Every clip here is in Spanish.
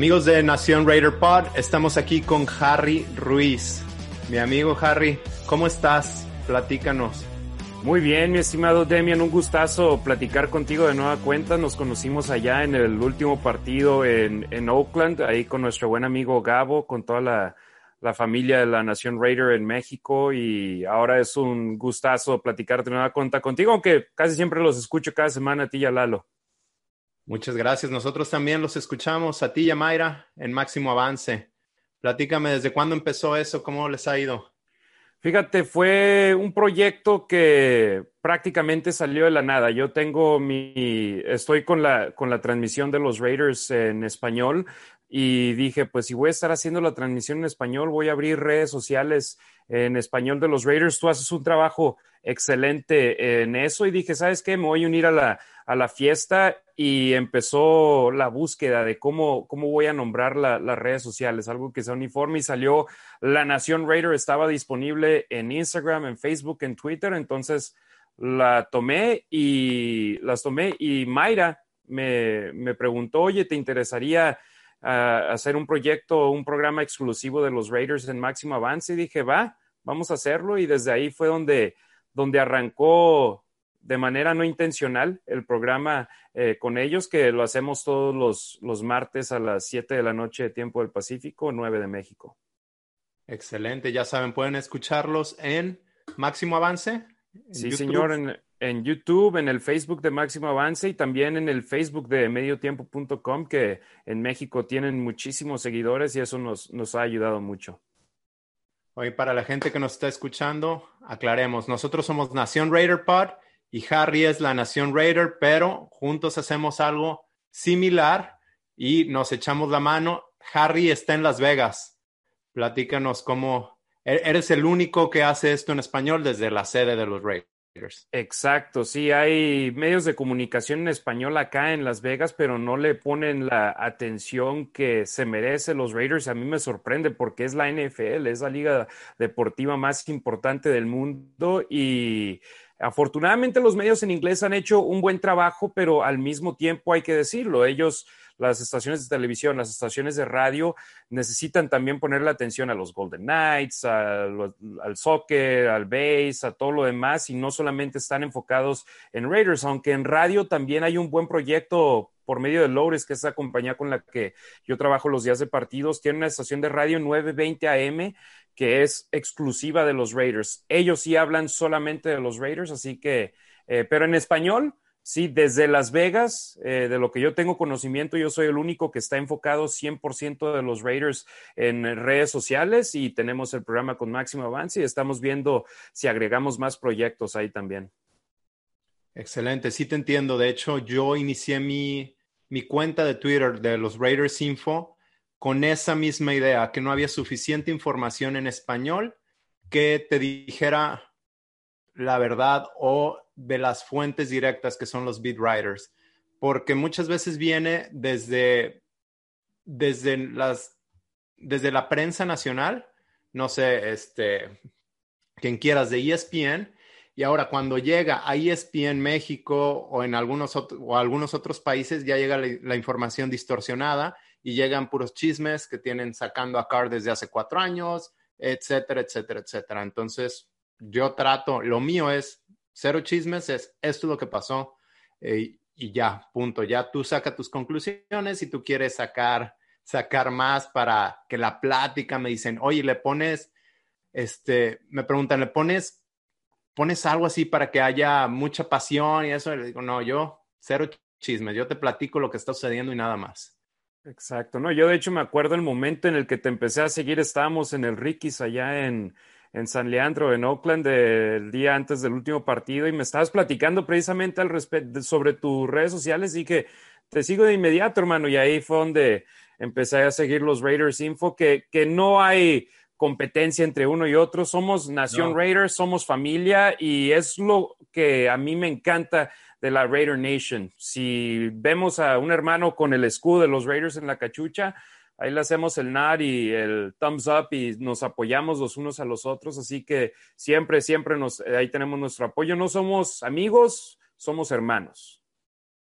Amigos de Nación Raider Pod, estamos aquí con Harry Ruiz. Mi amigo Harry, ¿cómo estás? Platícanos. Muy bien, mi estimado Demian, un gustazo platicar contigo de nueva cuenta. Nos conocimos allá en el último partido en, en Oakland, ahí con nuestro buen amigo Gabo, con toda la, la familia de la Nación Raider en México y ahora es un gustazo platicar de nueva cuenta contigo, aunque casi siempre los escucho cada semana a ti y a Lalo. Muchas gracias. Nosotros también los escuchamos a ti y a Mayra en Máximo Avance. Platícame, ¿desde cuándo empezó eso? ¿Cómo les ha ido? Fíjate, fue un proyecto que prácticamente salió de la nada. Yo tengo mi, estoy con la, con la transmisión de los Raiders en español y dije, pues si voy a estar haciendo la transmisión en español, voy a abrir redes sociales en español de los Raiders. Tú haces un trabajo excelente en eso y dije, ¿sabes qué? Me voy a unir a la, a la fiesta y empezó la búsqueda de cómo, cómo voy a nombrar las redes sociales, algo que sea uniforme y salió La Nación Raider, estaba disponible en Instagram, en Facebook, en Twitter, entonces la tomé y las tomé y Mayra me, me preguntó, oye, ¿te interesaría uh, hacer un proyecto, un programa exclusivo de los Raiders en máximo avance? Y dije, va, vamos a hacerlo y desde ahí fue donde, donde arrancó de manera no intencional el programa eh, con ellos, que lo hacemos todos los, los martes a las 7 de la noche de tiempo del Pacífico, 9 de México. Excelente, ya saben, pueden escucharlos en Máximo Avance. Sí, YouTube. señor, en, en, YouTube, en el Facebook de Máximo Avance y también en el Facebook de mediotiempo.com, que en México tienen muchísimos seguidores y eso nos, nos ha ayudado mucho. Hoy, para la gente que nos está escuchando, aclaremos, nosotros somos Nación Raider Pod y Harry es la Nación Raider, pero juntos hacemos algo similar y nos echamos la mano. Harry está en Las Vegas. Platícanos cómo eres el único que hace esto en español desde la sede de los Raiders. Exacto, sí, hay medios de comunicación en español acá en Las Vegas, pero no le ponen la atención que se merece los Raiders. A mí me sorprende porque es la NFL, es la liga deportiva más importante del mundo y Afortunadamente los medios en inglés han hecho un buen trabajo, pero al mismo tiempo hay que decirlo, ellos, las estaciones de televisión, las estaciones de radio, necesitan también ponerle atención a los Golden Knights, al, al soccer, al base, a todo lo demás, y no solamente están enfocados en Raiders, aunque en radio también hay un buen proyecto por medio de Lores, que es la compañía con la que yo trabajo los días de partidos, tiene una estación de radio 920 AM que es exclusiva de los Raiders. Ellos sí hablan solamente de los Raiders, así que, eh, pero en español, sí, desde Las Vegas, eh, de lo que yo tengo conocimiento, yo soy el único que está enfocado 100% de los Raiders en redes sociales y tenemos el programa con máximo avance y estamos viendo si agregamos más proyectos ahí también. Excelente, sí te entiendo. De hecho, yo inicié mi, mi cuenta de Twitter de los Raiders Info con esa misma idea, que no había suficiente información en español que te dijera la verdad o de las fuentes directas que son los beat writers, porque muchas veces viene desde, desde, las, desde la prensa nacional, no sé, este, quien quieras, de ESPN, y ahora cuando llega a ESPN México o en algunos, o algunos otros países, ya llega la información distorsionada y llegan puros chismes que tienen sacando a Carr desde hace cuatro años, etcétera, etcétera, etcétera. Entonces, yo trato, lo mío es cero chismes, es esto es lo que pasó eh, y ya, punto. Ya tú saca tus conclusiones si tú quieres sacar, sacar más para que la plática me dicen, oye, le pones, este, me preguntan, ¿le pones, pones algo así para que haya mucha pasión y eso? Y le digo, no, yo cero chismes, yo te platico lo que está sucediendo y nada más. Exacto, no, yo de hecho me acuerdo el momento en el que te empecé a seguir, estábamos en el Ricky's allá en, en San Leandro, en Oakland, el día antes del último partido, y me estabas platicando precisamente al respecto sobre tus redes sociales y que te sigo de inmediato, hermano, y ahí fue donde empecé a seguir los Raiders Info, que, que no hay competencia entre uno y otro, somos Nación no. Raiders, somos familia, y es lo que a mí me encanta de la Raider Nation. Si vemos a un hermano con el escudo de los Raiders en la cachucha, ahí le hacemos el nod y el thumbs up y nos apoyamos los unos a los otros. Así que siempre, siempre nos, ahí tenemos nuestro apoyo. No somos amigos, somos hermanos.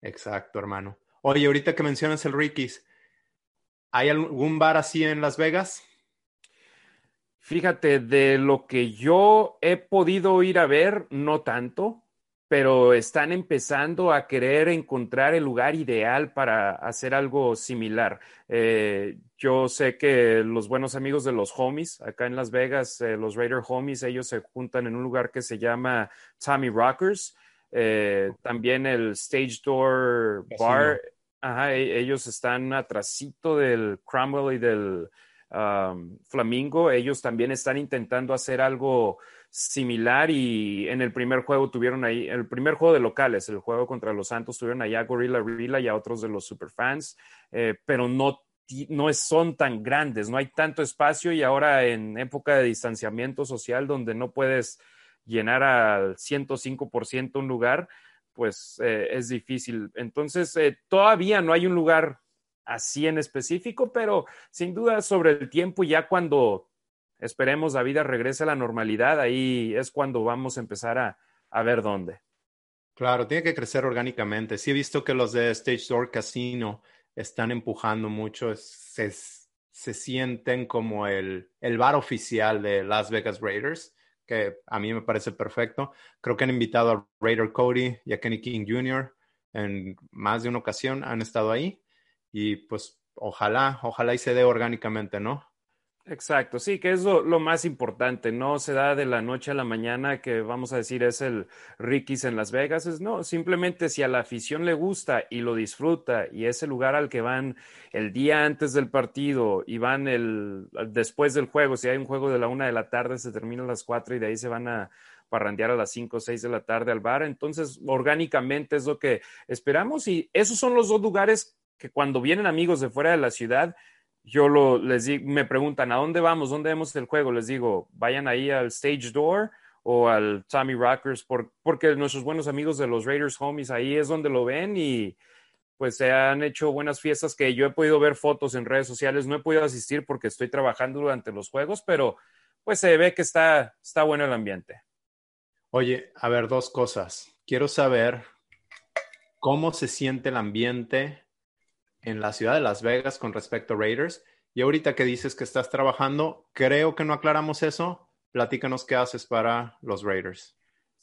Exacto, hermano. Oye, ahorita que mencionas el Ricky's, ¿hay algún bar así en Las Vegas? Fíjate, de lo que yo he podido ir a ver, no tanto, pero están empezando a querer encontrar el lugar ideal para hacer algo similar. Eh, yo sé que los buenos amigos de los homies, acá en Las Vegas, eh, los Raider homies, ellos se juntan en un lugar que se llama Tommy Rockers eh, también el Stage Door Bar, e, ellos están atrasito del Cromwell y del um, Flamingo. Ellos también están intentando hacer algo similar y en el primer juego tuvieron ahí, el primer juego de locales, el juego contra los Santos, tuvieron allá a Gorilla Rila y a otros de los superfans, eh, pero no no son tan grandes, no hay tanto espacio y ahora en época de distanciamiento social donde no puedes llenar al 105% un lugar, pues eh, es difícil. Entonces, eh, todavía no hay un lugar así en específico, pero sin duda sobre el tiempo, ya cuando esperemos la vida regrese a la normalidad, ahí es cuando vamos a empezar a, a ver dónde. Claro, tiene que crecer orgánicamente. Sí he visto que los de Stage Door Casino están empujando mucho, se, se sienten como el, el bar oficial de Las Vegas Raiders que a mí me parece perfecto. Creo que han invitado a Raider Cody y a Kenny King Jr. en más de una ocasión, han estado ahí y pues ojalá, ojalá y se dé orgánicamente, ¿no? Exacto, sí, que es lo, más importante, no se da de la noche a la mañana que vamos a decir es el Ricky's en Las Vegas, es no, simplemente si a la afición le gusta y lo disfruta y es el lugar al que van el día antes del partido y van el después del juego, si hay un juego de la una de la tarde se termina a las cuatro y de ahí se van a parrandear a las cinco o seis de la tarde al bar, entonces orgánicamente es lo que esperamos y esos son los dos lugares que cuando vienen amigos de fuera de la ciudad yo lo, les me preguntan, ¿a dónde vamos? ¿Dónde vemos el juego? Les digo, vayan ahí al Stage Door o al Tommy Rockers, porque nuestros buenos amigos de los Raiders Homies ahí es donde lo ven y pues se han hecho buenas fiestas que yo he podido ver fotos en redes sociales, no he podido asistir porque estoy trabajando durante los juegos, pero pues se ve que está, está bueno el ambiente. Oye, a ver, dos cosas. Quiero saber cómo se siente el ambiente en la ciudad de Las Vegas con respecto a Raiders. Y ahorita que dices que estás trabajando, creo que no aclaramos eso. Platícanos qué haces para los Raiders.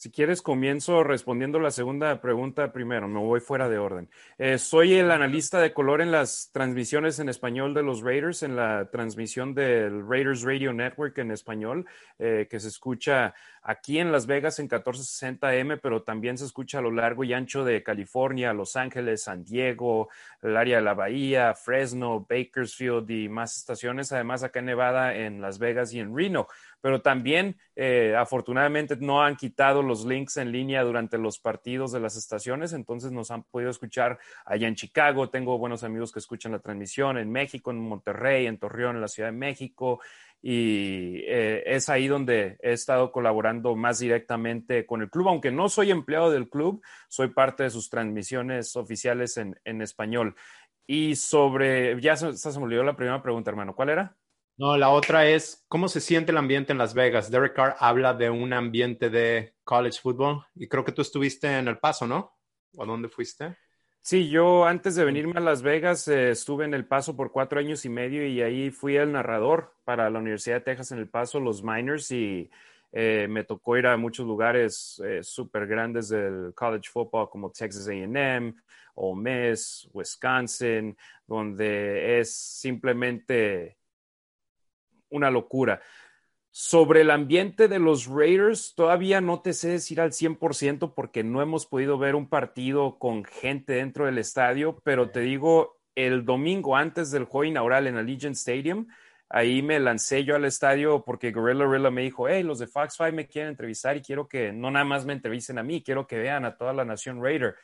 Si quieres, comienzo respondiendo la segunda pregunta primero. Me voy fuera de orden. Eh, soy el analista de color en las transmisiones en español de los Raiders, en la transmisión del Raiders Radio Network en español, eh, que se escucha aquí en Las Vegas en 1460M, pero también se escucha a lo largo y ancho de California, Los Ángeles, San Diego, el área de la Bahía, Fresno, Bakersfield y más estaciones. Además, acá en Nevada, en Las Vegas y en Reno pero también eh, afortunadamente no han quitado los links en línea durante los partidos de las estaciones, entonces nos han podido escuchar allá en Chicago, tengo buenos amigos que escuchan la transmisión en México, en Monterrey, en Torreón, en la Ciudad de México, y eh, es ahí donde he estado colaborando más directamente con el club, aunque no soy empleado del club, soy parte de sus transmisiones oficiales en, en español. Y sobre, ya se, se me olvidó la primera pregunta, hermano, ¿cuál era? No, la otra es, ¿cómo se siente el ambiente en Las Vegas? Derek Carr habla de un ambiente de college football y creo que tú estuviste en El Paso, ¿no? ¿O dónde fuiste? Sí, yo antes de venirme a Las Vegas eh, estuve en El Paso por cuatro años y medio y ahí fui el narrador para la Universidad de Texas en El Paso, los Miners, y eh, me tocó ir a muchos lugares eh, súper grandes del college football como Texas AM, Ole Miss, Wisconsin, donde es simplemente una locura. Sobre el ambiente de los Raiders, todavía no te sé decir al 100% porque no hemos podido ver un partido con gente dentro del estadio, pero te digo, el domingo antes del juego inaugural en Allegiant Stadium, ahí me lancé yo al estadio porque Gorilla Gorilla me dijo, hey, los de Fox 5 me quieren entrevistar y quiero que no nada más me entrevisten a mí, quiero que vean a toda la nación Raider.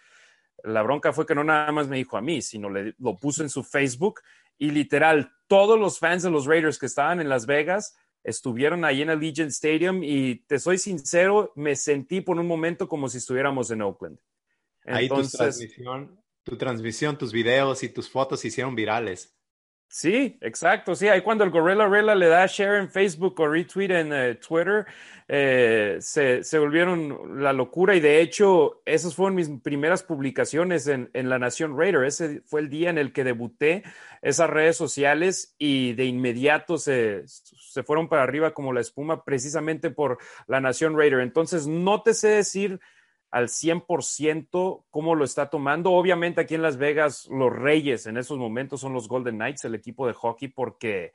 La bronca fue que no nada más me dijo a mí, sino lo puso en su Facebook y literal, todos los fans de los Raiders que estaban en Las Vegas estuvieron ahí en el Legion Stadium y te soy sincero, me sentí por un momento como si estuviéramos en Oakland. ahí tu transmisión, tu transmisión, tus videos y tus fotos se hicieron virales. Sí, exacto. Sí, ahí cuando el Gorilla Rela le da share en Facebook o retweet en eh, Twitter, eh, se, se, volvieron la locura. Y de hecho, esas fueron mis primeras publicaciones en, en, La Nación Raider. Ese fue el día en el que debuté esas redes sociales y de inmediato se, se fueron para arriba como la espuma, precisamente por La Nación Raider. Entonces, no te sé decir al 100% cómo lo está tomando. Obviamente aquí en Las Vegas los reyes en esos momentos son los Golden Knights, el equipo de hockey, porque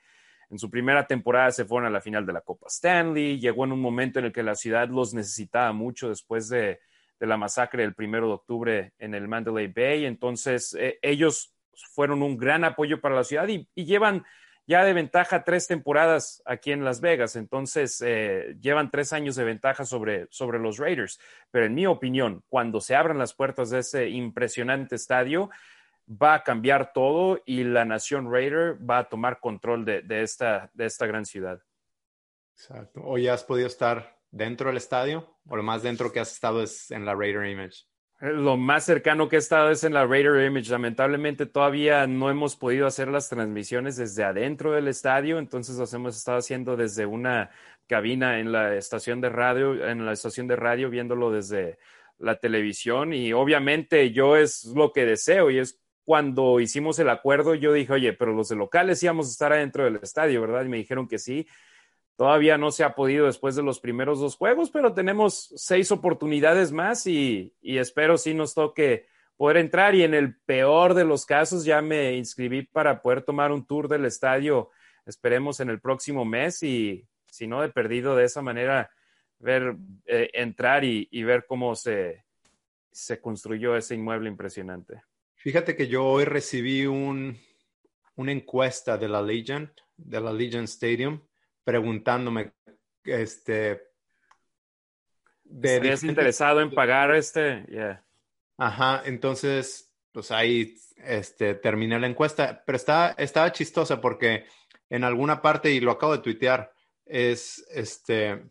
en su primera temporada se fueron a la final de la Copa Stanley, llegó en un momento en el que la ciudad los necesitaba mucho después de, la masacre del primero de octubre en el Mandalay Bay, entonces eh, ellos fueron un gran apoyo para la ciudad y llevan ya de ventaja tres temporadas aquí en Las Vegas, entonces eh, llevan tres años de ventaja sobre, sobre los Raiders. Pero en mi opinión, cuando se abran las puertas de ese impresionante estadio, va a cambiar todo y la nación Raider va a tomar control de, de esta, de esta gran ciudad. Exacto. ¿O ya has podido estar dentro del estadio? ¿O lo más dentro que has estado es en la Raider Image? Lo más cercano que he estado es en la Raider Image. Lamentablemente todavía no hemos podido hacer las transmisiones desde adentro del estadio, entonces los hemos estado haciendo desde una cabina en la estación de radio, en la estación de radio, viéndolo desde la televisión. Y obviamente yo es lo que deseo y es cuando hicimos el acuerdo, yo dije, oye, pero los de locales íbamos a estar adentro del estadio, ¿verdad? Y me dijeron que sí. Todavía no se ha podido después de los primeros dos juegos, pero tenemos seis oportunidades más y, espero sí nos toque poder entrar y en el peor de los casos ya me inscribí para poder tomar un tour del estadio, esperemos en el próximo mes y si no de perdido de esa manera ver eh, entrar y, ver cómo se, se construyó ese inmueble impresionante. Fíjate que yo hoy recibí un, una encuesta de la Legion, de la Legion Stadium, preguntándome, este... ¿Estás interesado en pagar este? Ajá, entonces, pues ahí este, terminé la encuesta, pero está, estaba chistosa porque en alguna parte, y lo acabo de tuitear, es, este,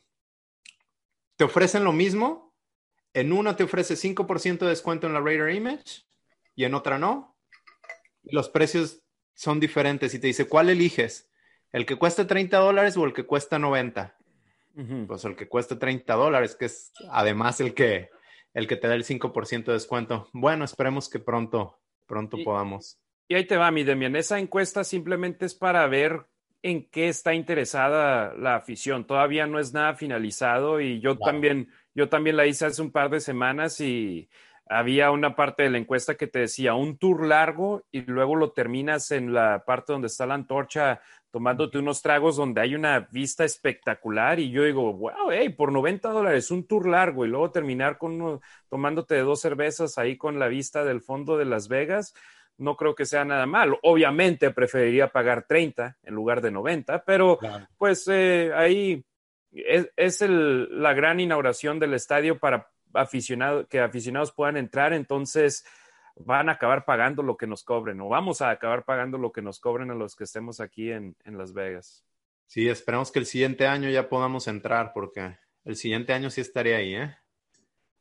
te ofrecen lo mismo, en una te ofrece 5% de descuento en la Raider Image y en otra no. Los precios son diferentes y te dice, ¿cuál eliges? ¿El que cuesta 30 dólares o el que cuesta 90? Pues el que cuesta 30 dólares, que es además el que, el que te da el 5% de descuento. Bueno, esperemos que pronto, pronto podamos. Y ahí te va, mi Demian. Esa encuesta simplemente es para ver en qué está interesada la afición. Todavía no es nada finalizado y yo también, yo también la hice hace un par de semanas y había una parte de la encuesta que te decía un tour largo y luego lo terminas en la parte donde está la antorcha tomándote unos tragos donde hay una vista espectacular y yo digo, wow, hey, por 90 dólares un tour largo y luego terminar con tomándote dos cervezas ahí con la vista del fondo de Las Vegas, no creo que sea nada mal. Obviamente preferiría pagar 30 en lugar de 90, pero pues eh, ahí es, es el, la gran inauguración del estadio para aficionados, que aficionados puedan entrar, entonces van a acabar pagando lo que nos cobren o vamos a acabar pagando lo que nos cobren a los que estemos aquí en, Las Vegas. Sí, esperamos que el siguiente año ya podamos entrar porque el siguiente año sí estaría ahí, ¿eh?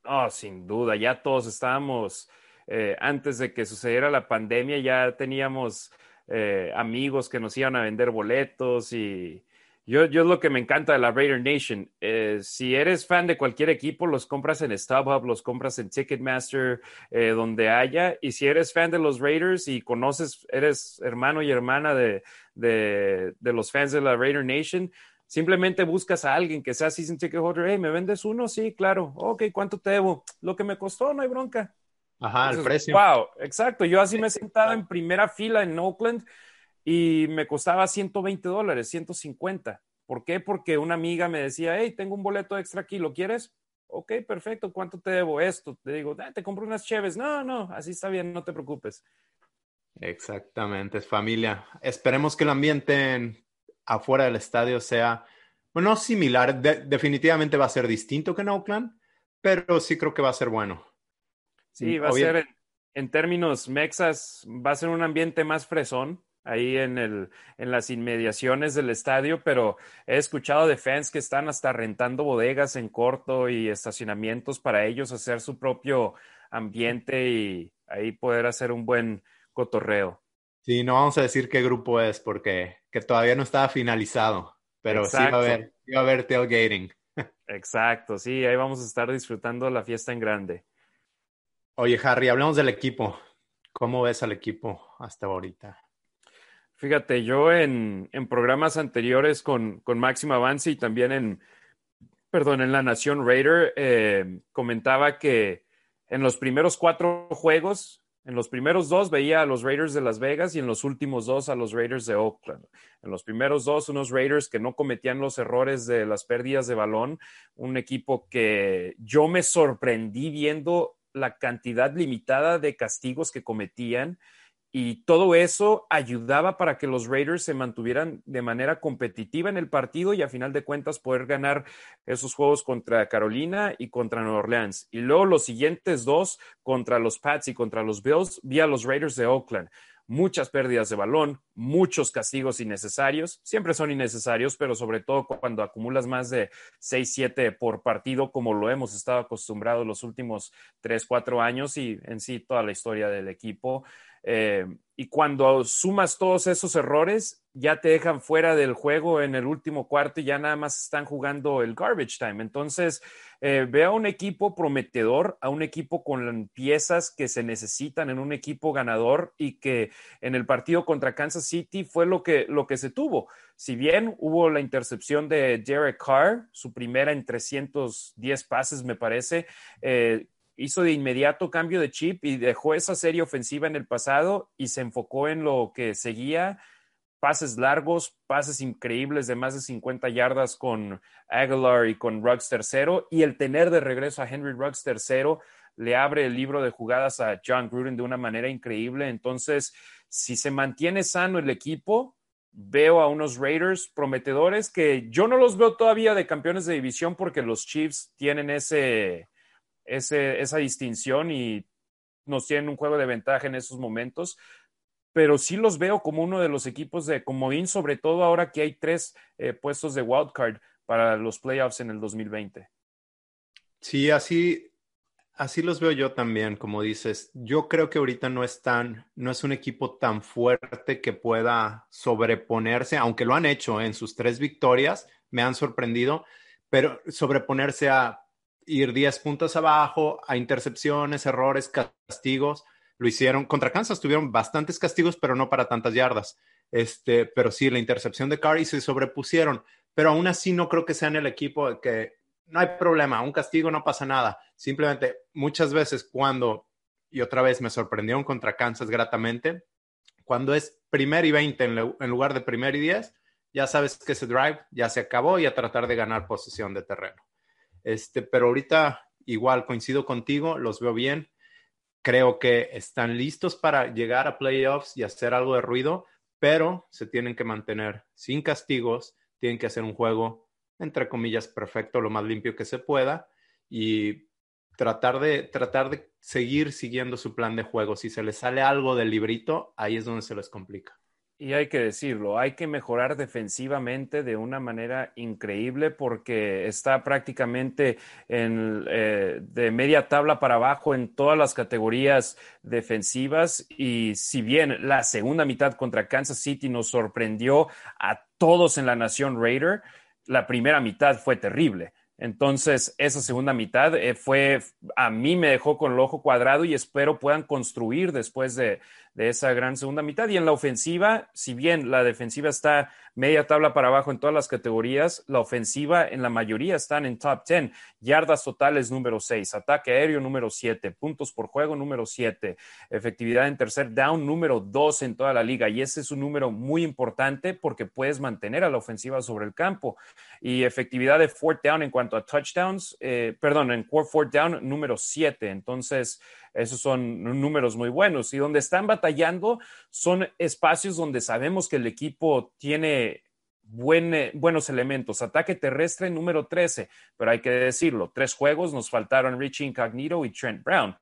Oh, sin duda, ya todos estábamos, eh, antes de que sucediera la pandemia, ya teníamos eh, amigos que nos iban a vender boletos y yo, yo lo que me encanta de la Raider Nation, eh, si eres fan de cualquier equipo, los compras en StubHub, los compras en Ticketmaster, eh, donde haya. Y si eres fan de los Raiders y conoces, eres hermano y hermana de, de, de los fans de la Raider Nation, simplemente buscas a alguien que sea season ticket holder. Hey, ¿me vendes uno? Sí, claro. Ok, ¿cuánto te debo? Lo que me costó, no hay bronca. Ajá, el precio. Wow, exacto. Yo así me he sentado en primera fila en Oakland y me costaba 120 dólares, 150. ¿Por qué? Porque una amiga me decía, hey, tengo un boleto extra aquí, ¿lo quieres? Ok, perfecto, ¿cuánto te debo esto? Te digo, ah, te compro unas cheves. No, no, así está bien, no te preocupes. Exactamente, es familia. Esperemos que el ambiente afuera del estadio sea, bueno, similar, definitivamente va a ser distinto que en Oakland, pero sí creo que va a ser bueno. Sí, va a ser en términos mexas, va a ser un ambiente más fresón ahí en, el, en las inmediaciones del estadio, pero he escuchado de fans que están hasta rentando bodegas en corto y estacionamientos para ellos hacer su propio ambiente y ahí poder hacer un buen cotorreo. Sí, no vamos a decir qué grupo es porque que todavía no estaba finalizado, pero sí va a haber, sí va a haber tailgating. Exacto, sí, ahí vamos a estar disfrutando la fiesta en grande. Oye, Harry, hablamos del equipo. ¿Cómo ves al equipo hasta ahorita? Fíjate, yo en, programas anteriores con, con Máximo Avance y también en, perdón, en La Nación Raider, eh, comentaba que en los primeros cuatro juegos, en los primeros dos veía a los Raiders de Las Vegas y en los últimos dos a los Raiders de Oakland. En los primeros dos, unos Raiders que no cometían los errores de las pérdidas de balón, un equipo que yo me sorprendí viendo la cantidad limitada de castigos que cometían y todo eso ayudaba para que los Raiders se mantuvieran de manera competitiva en el partido y a final de cuentas poder ganar esos juegos contra Carolina y contra Nueva Orleans. Y luego los siguientes dos contra los Pats y contra los Bills vía los Raiders de Oakland muchas pérdidas de balón, muchos castigos innecesarios, siempre son innecesarios, pero sobre todo cuando acumulas más de 6, 7 por partido, como lo hemos estado acostumbrados los últimos 3, 4 años y en sí toda la historia del equipo. Eh, y cuando sumas todos esos errores, ya te dejan fuera del juego en el último cuarto y ya nada más están jugando el garbage time. Entonces, eh, a un equipo prometedor, a un equipo con piezas que se necesitan en un equipo ganador y que en el partido contra Kansas City fue lo que, lo que se tuvo. Si bien hubo la intercepción de Derek Carr, su primera en 310 pases, me parece, eh, hizo de inmediato cambio de chip y dejó esa serie ofensiva en el pasado y se enfocó en lo que seguía, pases largos, pases increíbles de más de 50 yardas con Aguilar y con Ruggs tercero y el tener de regreso a Henry Ruggs tercero le abre el libro de jugadas a John Gruden de una manera increíble. Entonces, si se mantiene sano el equipo, veo a unos Raiders prometedores que yo no los veo todavía de campeones de división porque los Chiefs tienen ese, esa distinción y nos tienen un juego de ventaja en esos momentos, pero sí los veo como uno de los equipos de comodín, sobre todo ahora que hay tres eh, puestos de wildcard para los playoffs en el 2020. Sí, así, así los veo yo también, como dices. Yo creo que ahorita no es tan, no es un equipo tan fuerte que pueda sobreponerse, aunque lo han hecho en sus tres victorias, me han sorprendido, pero sobreponerse a ir 10 puntos abajo, a intercepciones, errores, castigos. Lo hicieron. Contra Kansas tuvieron bastantes castigos, pero no para tantas yardas. Este, pero sí, la intercepción de Carr y se sobrepusieron. Pero aún así no creo que sean el equipo que no hay problema, un castigo no pasa nada. Simplemente muchas veces cuando, y otra vez me sorprendieron contra Kansas gratamente, cuando es primer y 20 en, en lugar de primer y 10, ya sabes que ese drive ya se acabó y a tratar de ganar posesión de terreno. Este, pero ahorita igual coincido contigo, los veo bien. Creo que están listos para llegar a playoffs y hacer algo de ruido, pero se tienen que mantener sin castigos, tienen que hacer un juego, entre comillas, perfecto, lo más limpio que se pueda y tratar de, tratar de seguir siguiendo su plan de juego. Si se les sale algo del librito, ahí es donde se les complica. Y hay que decirlo, hay que mejorar defensivamente de una manera increíble porque está prácticamente en, eh, de media tabla para abajo en todas las categorías defensivas. Y si bien la segunda mitad contra Kansas City nos sorprendió a todos en la nación Raider, la primera mitad fue terrible. Entonces, esa segunda mitad eh, fue, a mí me dejó con el ojo cuadrado y espero puedan construir después de, de esa gran segunda mitad. Y en la ofensiva, si bien la defensiva está media tabla para abajo en todas las categorías, la ofensiva en la mayoría están en top 10. Yardas totales número 6, ataque aéreo número 7, puntos por juego número 7, efectividad en tercer down número 2 en toda la liga. Y ese es un número muy importante porque puedes mantener a la ofensiva sobre el campo. Y efectividad de fourth down en cuanto a touchdowns, eh, perdón, en fourth down número 7. Entonces, esos son números muy buenos. Y donde están batallando son espacios donde sabemos que el equipo tiene buenos elementos. Ataque terrestre número 13, pero hay que decirlo, tres juegos nos faltaron Richie Incognito y Trent Brown.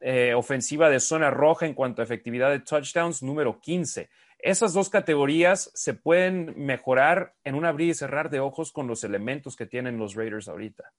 Eh, ofensiva de zona roja en cuanto a efectividad de touchdowns número 15. Esas dos categorías se pueden mejorar en un abrir y cerrar de ojos con los elementos que tienen los Raiders ahorita.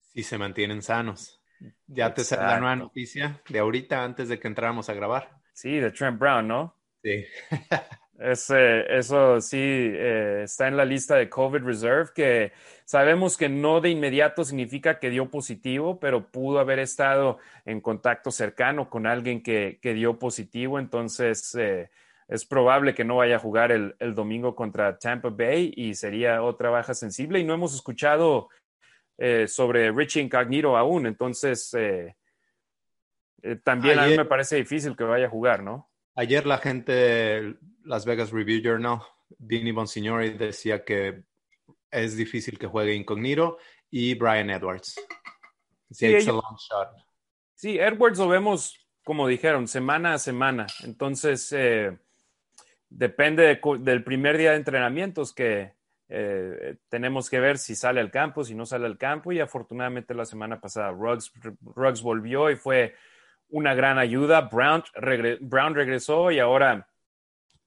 Si se mantienen sanos. Ya te sale la nueva noticia de ahorita antes de que entráramos a grabar. Sí, de Trent Brown, ¿no? Sí. eso sí eh, está en la lista de COVID Reserve, que sabemos que no de inmediato significa que dio positivo, pero pudo haber estado en contacto cercano con alguien que, dio positivo. Entonces, eh, es probable que no vaya a jugar el, domingo contra Tampa Bay y sería otra baja sensible. Y no hemos escuchado eh, sobre Richie Incognito aún. Entonces, también a mí me parece difícil que vaya a jugar, ¿no? Ayer la gente Las Vegas Review Journal, Vinny Bonsignori, decía que es difícil que juegue Incognito y Brian Edwards. Sí, sí, Edwards lo vemos, como dijeron, semana a semana. Entonces, eh, depende del primer día de entrenamientos que eh, tenemos que ver si sale al campo, si no sale al campo. Y afortunadamente la semana pasada Ruggs, Ruggs volvió y fue una gran ayuda. Brown, Brown regresó y ahora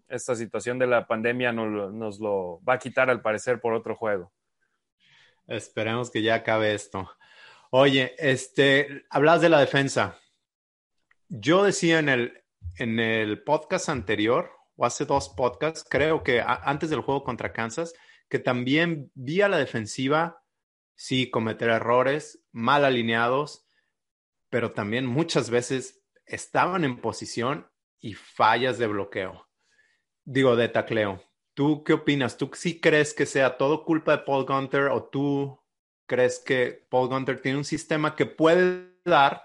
esta situación de la pandemia nos, lo va a quitar al parecer por otro juego. Esperemos que ya acabe esto. Oye, este, hablas de la defensa. Yo decía en el, en el podcast anterior, o hace dos podcasts, creo que antes del juego contra Kansas, que también vi a la defensiva, sí, cometer errores, mal alineados, pero también muchas veces estaban en posición y fallas de bloqueo. Digo, de tacleo. ¿Tú qué opinas? ¿Tú sí crees que sea todo culpa de Paul Gunter o tú crees que Paul Gunter tiene un sistema que puede dar,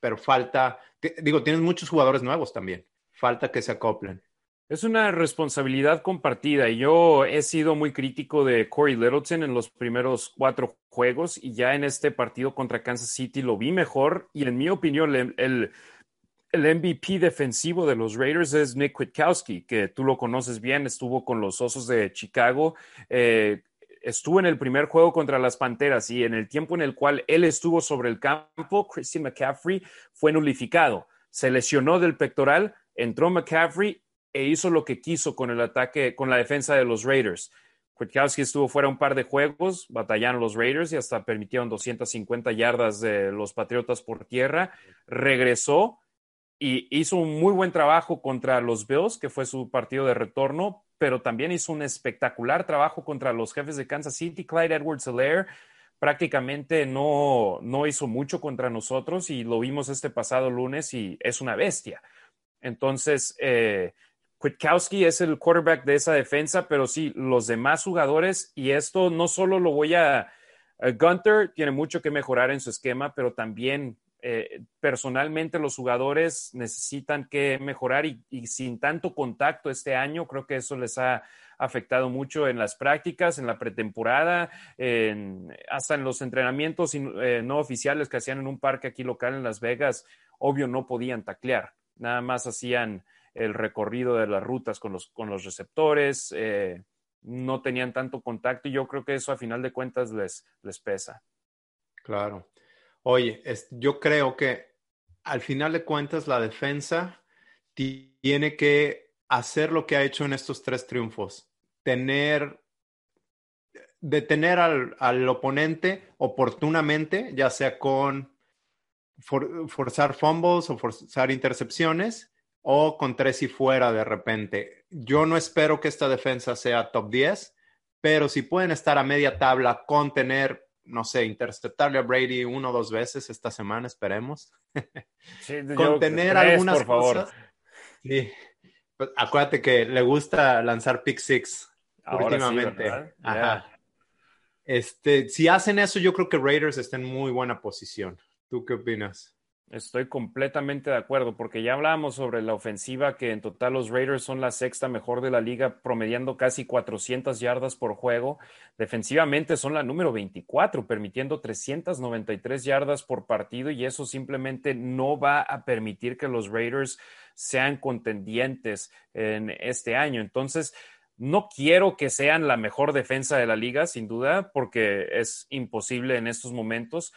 pero falta, digo, tienes muchos jugadores nuevos también, falta que se acoplen? Es una responsabilidad compartida y yo he sido muy crítico de Corey Littleton en los primeros cuatro juegos y ya en este partido contra Kansas City lo vi mejor y en mi opinión el, el, MVP defensivo de los Raiders es Nick Kwiatkowski, que tú lo conoces bien, estuvo con los Osos de Chicago. Eh, estuvo en el primer juego contra las Panteras y en el tiempo en el cual él estuvo sobre el campo, Christian McCaffrey fue nulificado. Se lesionó del pectoral, entró McCaffrey e hizo lo que quiso con el ataque, con la defensa de los Raiders. Kwiatkowski estuvo fuera un par de juegos, batallaron los Raiders y hasta permitieron 250 yardas de los Patriotas por tierra. Regresó y hizo un muy buen trabajo contra los Bills, que fue su partido de retorno, pero también hizo un espectacular trabajo contra los jefes de Kansas City. Clyde Edwards Helaire prácticamente no, no hizo mucho contra nosotros y lo vimos este pasado lunes y es una bestia. Entonces, eh, Kwiatkowski es el quarterback de esa defensa, pero sí, los demás jugadores, y esto no solo lo voy a... Gunter tiene mucho que mejorar en su esquema, pero también eh, personalmente los jugadores necesitan que mejorar y, sin tanto contacto este año, creo que eso les ha afectado mucho en las prácticas, en la pretemporada, hasta en los entrenamientos eh, no oficiales que hacían en un parque aquí local en Las Vegas, obvio no podían taclear, nada más hacían el recorrido de las rutas con los, con los receptores, eh, no tenían tanto contacto y yo creo que eso a final de cuentas les, les pesa. Claro. Oye, yo creo que al final de cuentas la defensa tiene que hacer lo que ha hecho en estos tres triunfos, tener, detener al, al oponente oportunamente, ya sea con forzar fumbles o forzar intercepciones o con tres y fuera de repente. Yo no espero que esta defensa sea top 10, pero si pueden estar a media tabla con tener, no sé, interceptarle a Brady uno o dos veces esta semana, esperemos. con tener algunas por favor. Sí. Pues, acuérdate que le gusta lanzar pick six últimamente. Este, si hacen eso, yo creo que Raiders está en muy buena posición. ¿Tú qué opinas? Estoy completamente de acuerdo, porque ya hablábamos sobre la ofensiva, que en total los Raiders son la sexta mejor de la liga, promediando casi 400 yardas por juego. Defensivamente son la número 24, permitiendo 393 yardas por partido, y eso simplemente no va a permitir que los Raiders sean contendientes en este año. Entonces, no quiero que sean la mejor defensa de la liga, sin duda, porque es imposible en estos momentos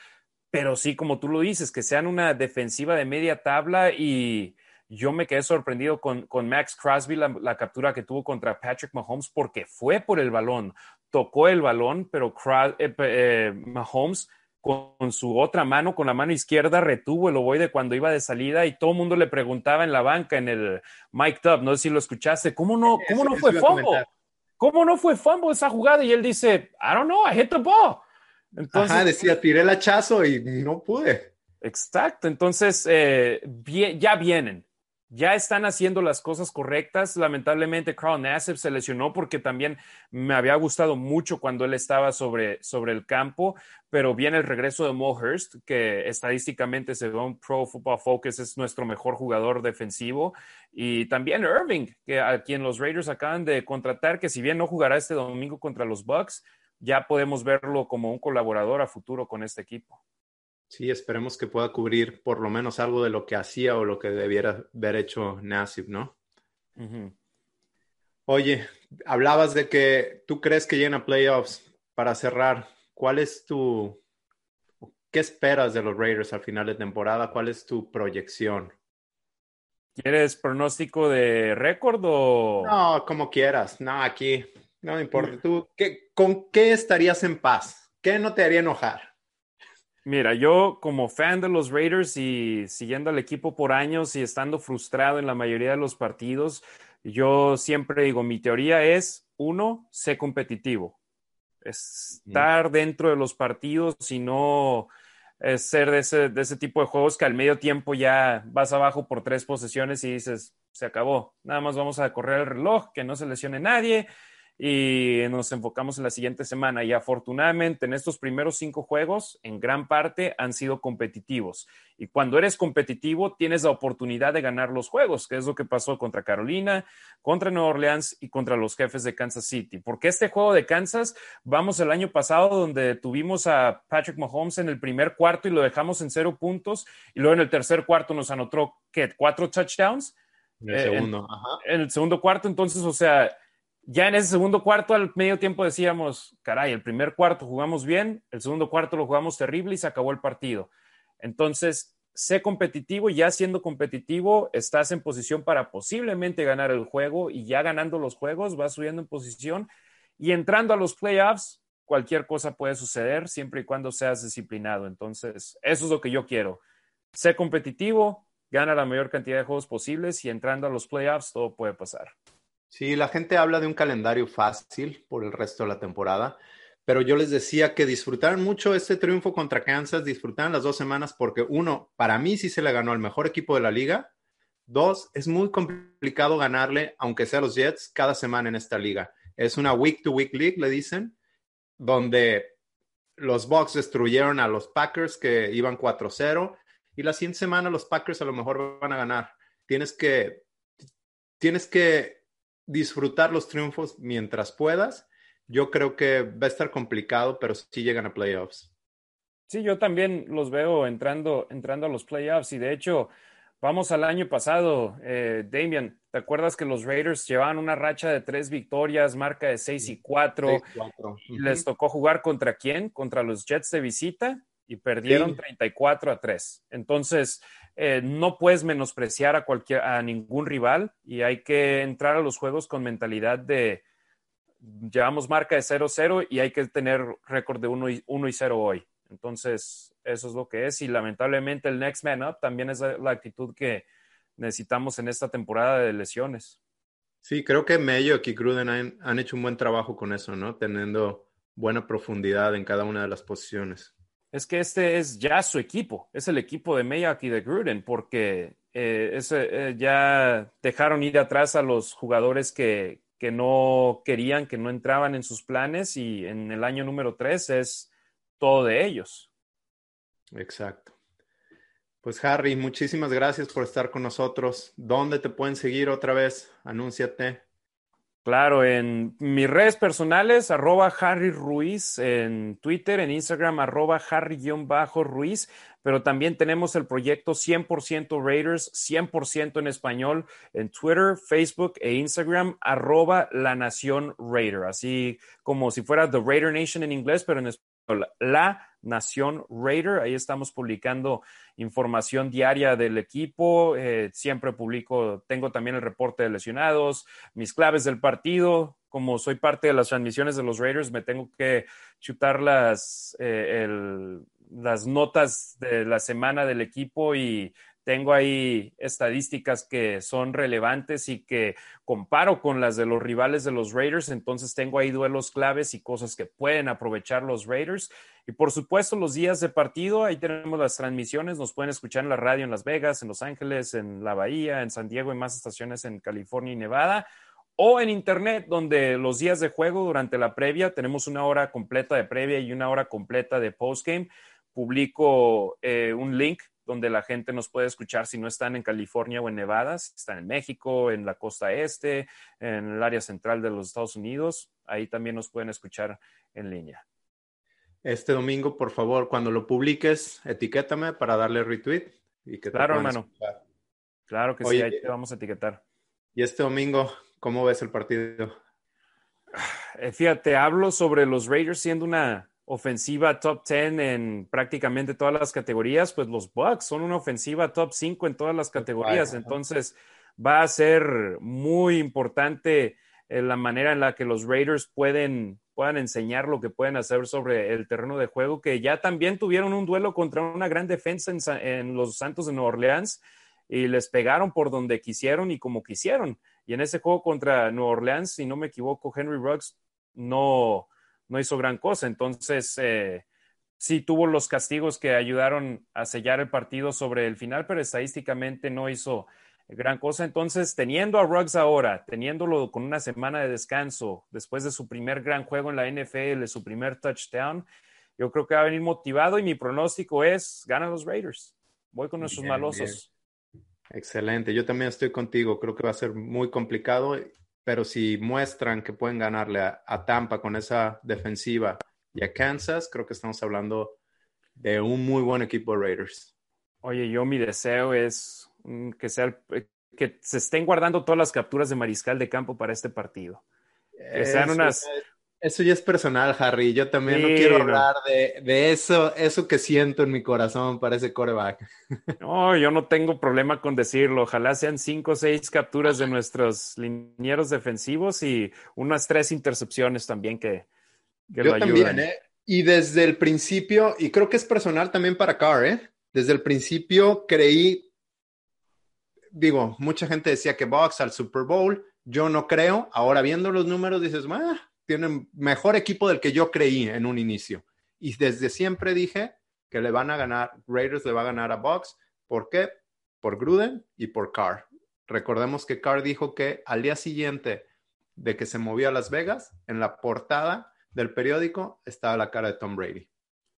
pero sí, como tú lo dices, que sean una defensiva de media tabla y yo me quedé sorprendido con, Max Crosby, la, captura que tuvo contra Patrick Mahomes, porque fue por el balón, tocó el balón, pero eh, eh, Mahomes con su otra mano, con la mano izquierda, retuvo el ovoide cuando iba de salida y todo el mundo le preguntaba en la banca, en el Mike Up, no sé si lo escuchaste, ¿cómo no, cómo no fue fumble? ¿Cómo no fue fumble esa jugada? Y él dice, I don't know, I hit the ball. Entonces, Ajá, decía, tiré el hachazo y no pude. Exacto, entonces eh, ya vienen, ya están haciendo las cosas correctas. Lamentablemente, Carl Nassib se lesionó porque también me había gustado mucho cuando él estaba sobre, sobre el campo, pero viene el regreso de Mo Hurst, que estadísticamente, según Pro Football Focus, es nuestro mejor jugador defensivo. Y también Irving, que a quien los Raiders acaban de contratar, que si bien no jugará este domingo contra los Bucks, ya podemos verlo como un colaborador a futuro con este equipo. Sí, esperemos que pueda cubrir por lo menos algo de lo que hacía o lo que debiera haber hecho Nassib, ¿no? Oye, hablabas de que tú crees que llena playoffs. Para cerrar, ¿cuál es tu, qué esperas de los Raiders al final de temporada? ¿Cuál es tu proyección? ¿Quieres pronóstico de récord o...? No, como quieras. No, aquí no me importa. ¿Tú qué, con qué estarías en paz? ¿Qué no te haría enojar? Mira, yo como fan de los Raiders y siguiendo al equipo por años y estando frustrado en la mayoría de los partidos, yo siempre digo, mi teoría es, uno, sé competitivo. Estar dentro de los partidos y no ser de ese, de ese tipo de juegos que al medio tiempo ya vas abajo por tres posesiones y dices, se acabó, nada más vamos a correr el reloj, que no se lesione nadie y nos enfocamos en la siguiente semana. Y afortunadamente en estos primeros cinco juegos, en gran parte han sido competitivos. Y cuando eres competitivo, tienes la oportunidad de ganar los juegos, que es lo que pasó contra Carolina, contra Nueva Orleans y contra los jefes de Kansas City. Porque este juego de Kansas, vamos el año pasado donde tuvimos a Patrick Mahomes en el primer cuarto y lo dejamos en cero puntos, y luego en el tercer cuarto nos anotó, ¿qué? ¿Cuatro touchdowns? En el segundo, en el segundo cuarto, entonces, o sea, ya en ese segundo cuarto, al medio tiempo decíamos, caray, el primer cuarto jugamos bien, el segundo cuarto lo jugamos terrible y se acabó el partido. Entonces, sé competitivo ya siendo competitivo, estás en posición para posiblemente ganar el juego y ya ganando los juegos, vas subiendo en posición y entrando a los playoffs, cualquier cosa puede suceder siempre y cuando seas disciplinado. Entonces, eso es lo que yo quiero. Sé competitivo, gana la mayor cantidad de juegos posibles y entrando a los playoffs, todo puede pasar. Sí, la gente habla de un calendario fácil por el resto de la temporada, pero yo les decía que disfrutaran mucho este triunfo contra Kansas, disfrutaran las dos semanas porque uno, para mí sí se le ganó al mejor equipo de la liga. Dos, es muy complicado ganarle, aunque sea los Jets, cada semana en esta liga. Es una week to week league, le dicen, donde los Bucks destruyeron a los Packers que iban 4-0 y la siguiente semana los Packers a lo mejor van a ganar. Tienes que, tienes que disfrutar los triunfos mientras puedas. Yo creo que va a estar complicado, pero sí llegan a playoffs. Sí, yo también los veo entrando, entrando a los playoffs y de hecho, vamos al año pasado, eh, Damian, ¿te acuerdas que los Raiders llevaban una racha de tres victorias, marca de seis y cuatro? y les tocó jugar contra quién? Contra los Jets de visita y perdieron 34 a 3. Entonces, eh, no puedes menospreciar a, cualquier, a ningún rival y hay que entrar a los juegos con mentalidad de llevamos marca de 0-0 y hay que tener récord de 1 y, 1 y 0 hoy. Entonces, eso es lo que es y lamentablemente el next man up también es la, actitud que necesitamos en esta temporada de lesiones. Sí, creo que Mello y Gruden han, han hecho un buen trabajo con eso, ¿no? Teniendo buena profundidad en cada una de las posiciones es que este es ya su equipo, es el equipo de Mayock y de Gruden, porque eh, eh, ya dejaron ir atrás a los jugadores que, que, no querían, que no entraban en sus planes y en el año número tres es todo de ellos. Exacto. Pues Harry, muchísimas gracias por estar con nosotros. ¿Dónde te pueden seguir otra vez? Anúnciate. Claro, en mis redes personales, arroba Harry Ruiz, en Twitter, en Instagram, arroba Harry-Ruiz, pero también tenemos el proyecto 100% Raiders, 100% en español, en Twitter, Facebook e Instagram, arroba La Nación Raider, así como si fuera The Raider Nation en inglés, pero en español, La Nación Raider. Ahí estamos publicando información diaria del equipo. Eh, siempre publico, tengo también el reporte de lesionados, mis claves del partido, como soy parte de las transmisiones de los Raiders, me tengo que chutar las, eh, las notas de la semana del equipo y tengo ahí estadísticas que son relevantes y que comparo con las de los rivales de los Raiders, entonces tengo ahí duelos claves y cosas que pueden aprovechar los Raiders. Y por supuesto, los días de partido, ahí tenemos las transmisiones, nos pueden escuchar en la radio en Las Vegas, en Los Ángeles, en la Bahía, en San Diego y más estaciones en California y Nevada o en internet, donde los días de juego durante la previa tenemos una hora completa de previa y una hora completa de postgame. Publico eh, un link donde la gente nos puede escuchar si no están en California o en Nevada, si están en México, en la costa este, en el área central de los Estados Unidos. Ahí también nos pueden escuchar en línea. Este domingo, por favor, cuando lo publiques, etiquétame para darle retweet. Y que claro, hermano. Claro que sí, ahí te vamos a etiquetar. Y este domingo, ¿cómo ves el partido? Eh, fíjate, hablo sobre los Raiders siendo una ofensiva top 10 en prácticamente todas las categorías, pues los Bucks son una ofensiva top 5 en todas las categorías. Entonces va a ser muy importante eh, la manera en la que los Raiders pueden, puedan enseñar lo que pueden hacer sobre el terreno de juego, que ya también tuvieron un duelo contra una gran defensa en, en los Santos de Nueva Orleans y les pegaron por donde quisieron y como quisieron. Y en ese juego contra Nueva Orleans, si no me equivoco, Henry Ruggs no, no hizo gran cosa. Entonces, eh, sí tuvo los castigos que ayudaron a sellar el partido sobre el final, pero estadísticamente no hizo gran cosa. Entonces, teniendo a Ruggs ahora, teniéndolo con una semana de descanso, después de su primer gran juego en la NFL, su primer touchdown, yo creo que va a venir motivado y mi pronóstico es ganan los Raiders. Voy con nuestros malosos. Excelente, yo también estoy contigo. Creo que va a ser muy complicado pero si muestran que pueden ganarle a, Tampa con esa defensiva y a Kansas, creo que estamos hablando de un muy buen equipo de Raiders. Oye, yo mi deseo es que, sea, que se estén guardando todas las capturas de mariscal de campo para este partido. Que sean unas, eso ya es personal, Harry. Yo también no quiero hablar de, eso, eso que siento en mi corazón para ese coreback. No, yo no tengo problema con decirlo. Ojalá sean cinco o seis capturas de nuestros linieros defensivos y unas tres intercepciones también que, que yo también, ¿eh? Y desde el principio, y creo que es personal también para Carr, ¿eh? Desde el principio creí, digo, mucha gente decía que Box al Super Bowl. Yo no creo. Ahora viendo los números dices, ah, tienen mejor equipo del que yo creí en un inicio. Y desde siempre dije que le van a ganar, Raiders le va a ganar a Bucks. ¿Por qué? Por Gruden y por Carr. Recordemos que Carr dijo que al día siguiente de que se movió a Las Vegas, en la portada del periódico estaba la cara de Tom Brady.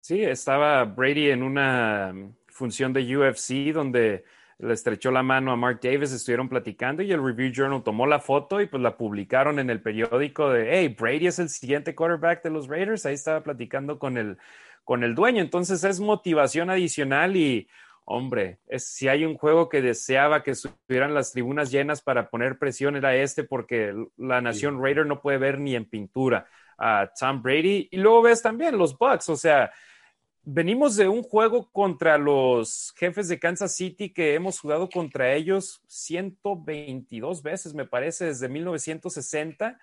Sí, estaba Brady en una función de UFC donde le estrechó la mano a Mark Davis, estuvieron platicando y el Review Journal tomó la foto y pues la publicaron en el periódico de, hey, Brady es el siguiente quarterback de los Raiders, ahí estaba platicando con el, con el dueño, entonces es motivación adicional y, hombre, es, si hay un juego que deseaba que estuvieran las tribunas llenas para poner presión era este porque la nación Raider no puede ver ni en pintura a Tom Brady. Y luego ves también los Bucks, o sea, venimos de un juego contra los jefes de Kansas City que hemos jugado contra ellos 122 veces, me parece, desde 1960.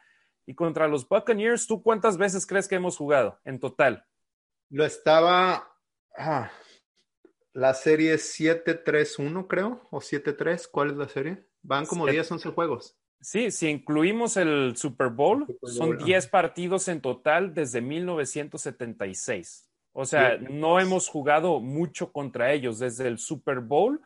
Y contra los Buccaneers, ¿tú cuántas veces crees que hemos jugado en total? Lo estaba. Ah, la serie 7-3-1, creo, o 7-3. ¿Cuál es la serie? Van como 10, 11 juegos. Sí, si incluimos el Super Bowl, son 10 partidos en total desde 1976. O sea, no hemos jugado mucho contra ellos desde el Super Bowl,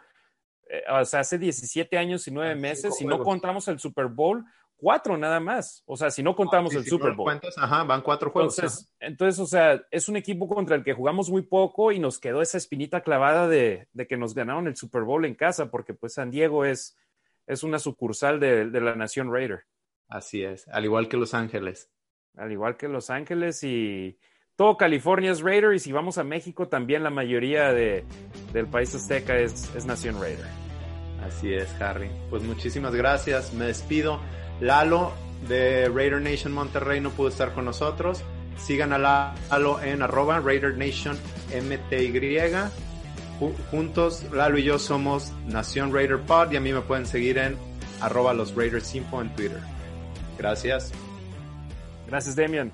eh, o sea, hace 17 años y 9 ah, meses, si no contamos el Super Bowl, cuatro nada más. O sea, si no contamos el Super Bowl. ajá, van cuatro juegos. Entonces, entonces, o sea, es un equipo contra el que jugamos muy poco y nos quedó esa espinita clavada de, que nos ganaron el Super Bowl en casa, porque pues San Diego es, es una sucursal de, de la Nación Raider. Así es, al igual que Los Ángeles. Al igual que Los Ángeles y todo California es Raider y si vamos a México también la mayoría de, del país azteca es, es Nación Raider. Así es, Harry. Pues muchísimas gracias. Me despido. Lalo de Raider Nation Monterrey no pudo estar con nosotros. Sigan a Lalo en arroba Raider Nation MTY. Juntos, Lalo y yo somos Nación Raider Pod y a mí me pueden seguir en arroba los Raiders Info en Twitter. Gracias. Gracias, Demian.